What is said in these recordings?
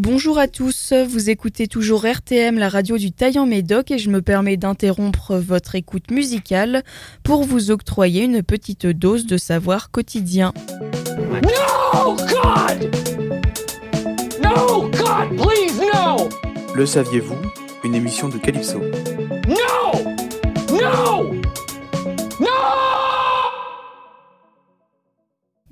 Bonjour à tous, vous écoutez toujours RTM, la radio du Taillant Médoc, et je me permets d'interrompre votre écoute musicale pour vous octroyer une petite dose de savoir quotidien. No, God! No, God, please, no! Le saviez-vous? Une émission de Calypso. No! No!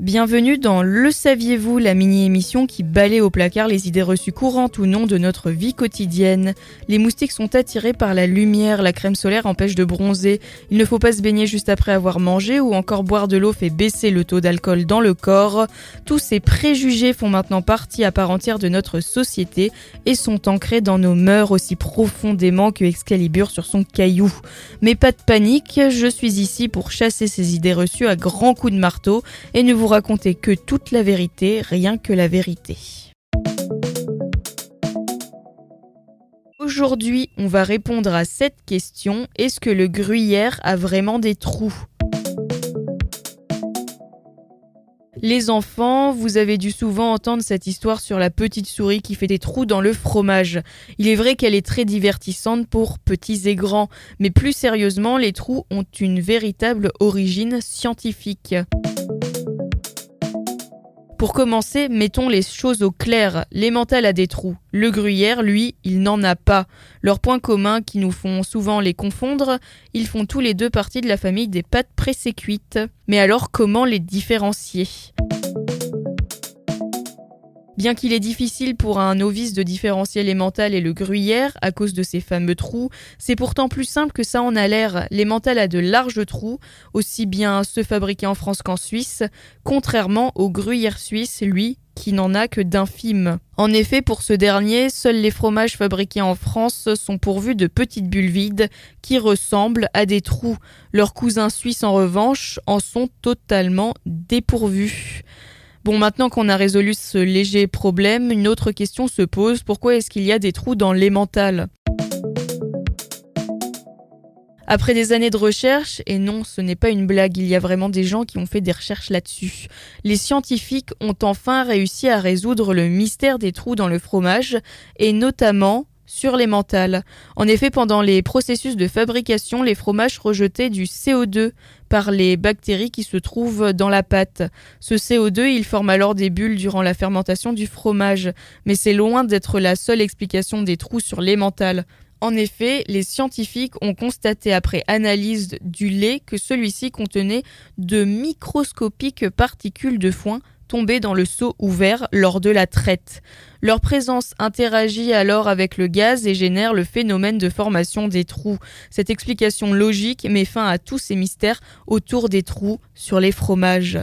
Bienvenue dans Le Saviez-vous, la mini-émission qui balaye au placard les idées reçues courantes ou non de notre vie quotidienne. Les moustiques sont attirés par la lumière, la crème solaire empêche de bronzer, il ne faut pas se baigner juste après avoir mangé ou encore boire de l'eau fait baisser le taux d'alcool dans le corps. Tous ces préjugés font maintenant partie à part entière de notre société et sont ancrés dans nos mœurs aussi profondément que Excalibur sur son caillou. Mais pas de panique, je suis ici pour chasser ces idées reçues à grands coups de marteau et ne vous raconter que toute la vérité, rien que la vérité. Aujourd'hui, on va répondre à cette question. Est-ce que le gruyère a vraiment des trous? Les enfants, vous avez dû souvent entendre cette histoire sur la petite souris qui fait des trous dans le fromage. Il est vrai qu'elle est très divertissante pour petits et grands, mais plus sérieusement, les trous ont une véritable origine scientifique. Pour commencer, mettons les choses au clair. L'emmental a des trous. Le gruyère, lui, il n'en a pas. Leurs points communs qui nous font souvent les confondre, ils font tous les deux partie de la famille des pâtes pressées cuites. Mais alors comment les différencier? Bien qu'il est difficile pour un novice de différencier l'emmental et le gruyère à cause de ces fameux trous, c'est pourtant plus simple que ça en a l'air. L'emmental a de larges trous, aussi bien ceux fabriqués en France qu'en Suisse, contrairement au gruyère suisse, lui, qui n'en a que d'infimes. En effet, pour ce dernier, seuls les fromages fabriqués en France sont pourvus de petites bulles vides qui ressemblent à des trous. Leurs cousins suisses, en revanche, en sont totalement dépourvus. Bon, maintenant qu'on a résolu ce léger problème, une autre question se pose. Pourquoi est-ce qu'il y a des trous dans l'emmental? Après des années de recherche, et non, ce n'est pas une blague, il y a vraiment des gens qui ont fait des recherches là-dessus, les scientifiques ont enfin réussi à résoudre le mystère des trous dans le fromage, et notamment sur les mentales. En effet, pendant les processus de fabrication, les fromages rejetaient du CO2 par les bactéries qui se trouvent dans la pâte. Ce CO2, il forme alors des bulles durant la fermentation du fromage, mais c'est loin d'être la seule explication des trous sur les mentales. En effet, les scientifiques ont constaté après analyse du lait que celui-ci contenait de microscopiques particules de foin tomber dans le seau ouvert lors de la traite. Leur présence interagit alors avec le gaz et génère le phénomène de formation des trous. Cette explication logique met fin à tous ces mystères autour des trous sur les fromages.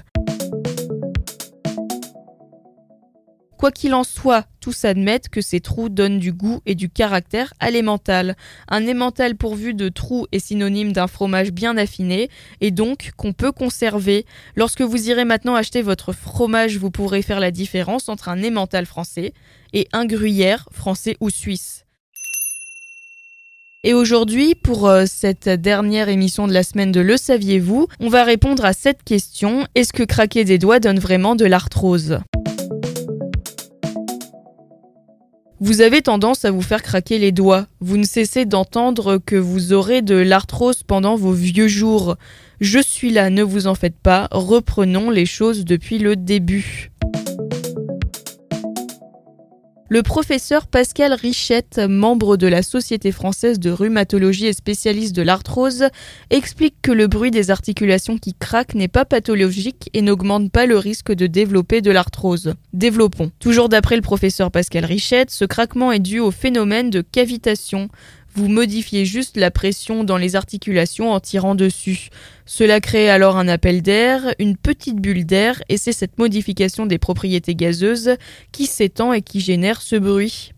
Quoi qu'il en soit, tous admettent que ces trous donnent du goût et du caractère à. Un emmental pourvu de trous est synonyme d'un fromage bien affiné et donc qu'on peut conserver. Lorsque vous irez maintenant acheter votre fromage, vous pourrez faire la différence entre un emmental français et un gruyère français ou suisse. Et aujourd'hui, pour euh, cette dernière émission de la semaine de Le saviez-vous, on va répondre à cette question est-ce que craquer des doigts donne vraiment de l'arthrose? Vous avez tendance à vous faire craquer les doigts. Vous ne cessez d'entendre que vous aurez de l'arthrose pendant vos vieux jours. Je suis là, ne vous en faites pas, reprenons les choses depuis le début. Le professeur Pascal Richette, membre de la Société française de rhumatologie et spécialiste de l'arthrose, explique que le bruit des articulations qui craquent n'est pas pathologique et n'augmente pas le risque de développer de l'arthrose. Développons. Toujours d'après le professeur Pascal Richette, ce craquement est dû au phénomène de cavitation, vous modifiez juste la pression dans les articulations en tirant dessus. Cela crée alors un appel d'air, une petite bulle d'air, et c'est cette modification des propriétés gazeuses qui s'étend et qui génère ce bruit.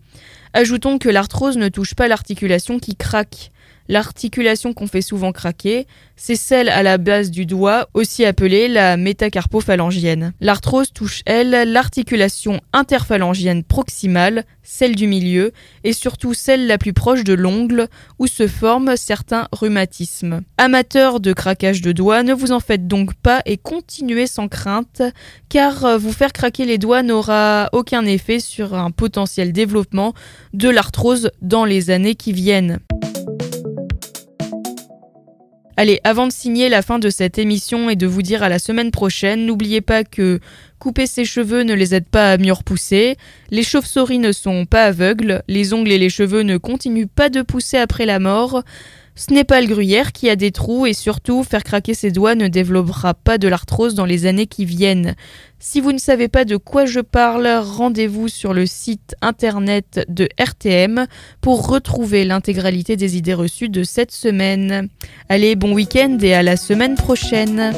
Ajoutons que l'arthrose ne touche pas l'articulation qui craque. L'articulation qu'on fait souvent craquer, c'est celle à la base du doigt, aussi appelée la métacarpophalangienne. L'arthrose touche, elle, l'articulation interphalangienne proximale, celle du milieu, et surtout celle la plus proche de l'ongle, où se forment certains rhumatismes. Amateurs de craquage de doigts, ne vous en faites donc pas et continuez sans crainte, car vous faire craquer les doigts n'aura aucun effet sur un potentiel développement de l'arthrose dans les années qui viennent. Allez, avant de signer la fin de cette émission et de vous dire à la semaine prochaine, n'oubliez pas que couper ses cheveux ne les aide pas à mieux repousser, les chauves-souris ne sont pas aveugles, les ongles et les cheveux ne continuent pas de pousser après la mort, ce n'est pas le gruyère qui a des trous et surtout faire craquer ses doigts ne développera pas de l'arthrose dans les années qui viennent. Si vous ne savez pas de quoi je parle, rendez-vous sur le site internet de RTM pour retrouver l'intégralité des idées reçues de cette semaine. Allez, bon week-end et à la semaine prochaine.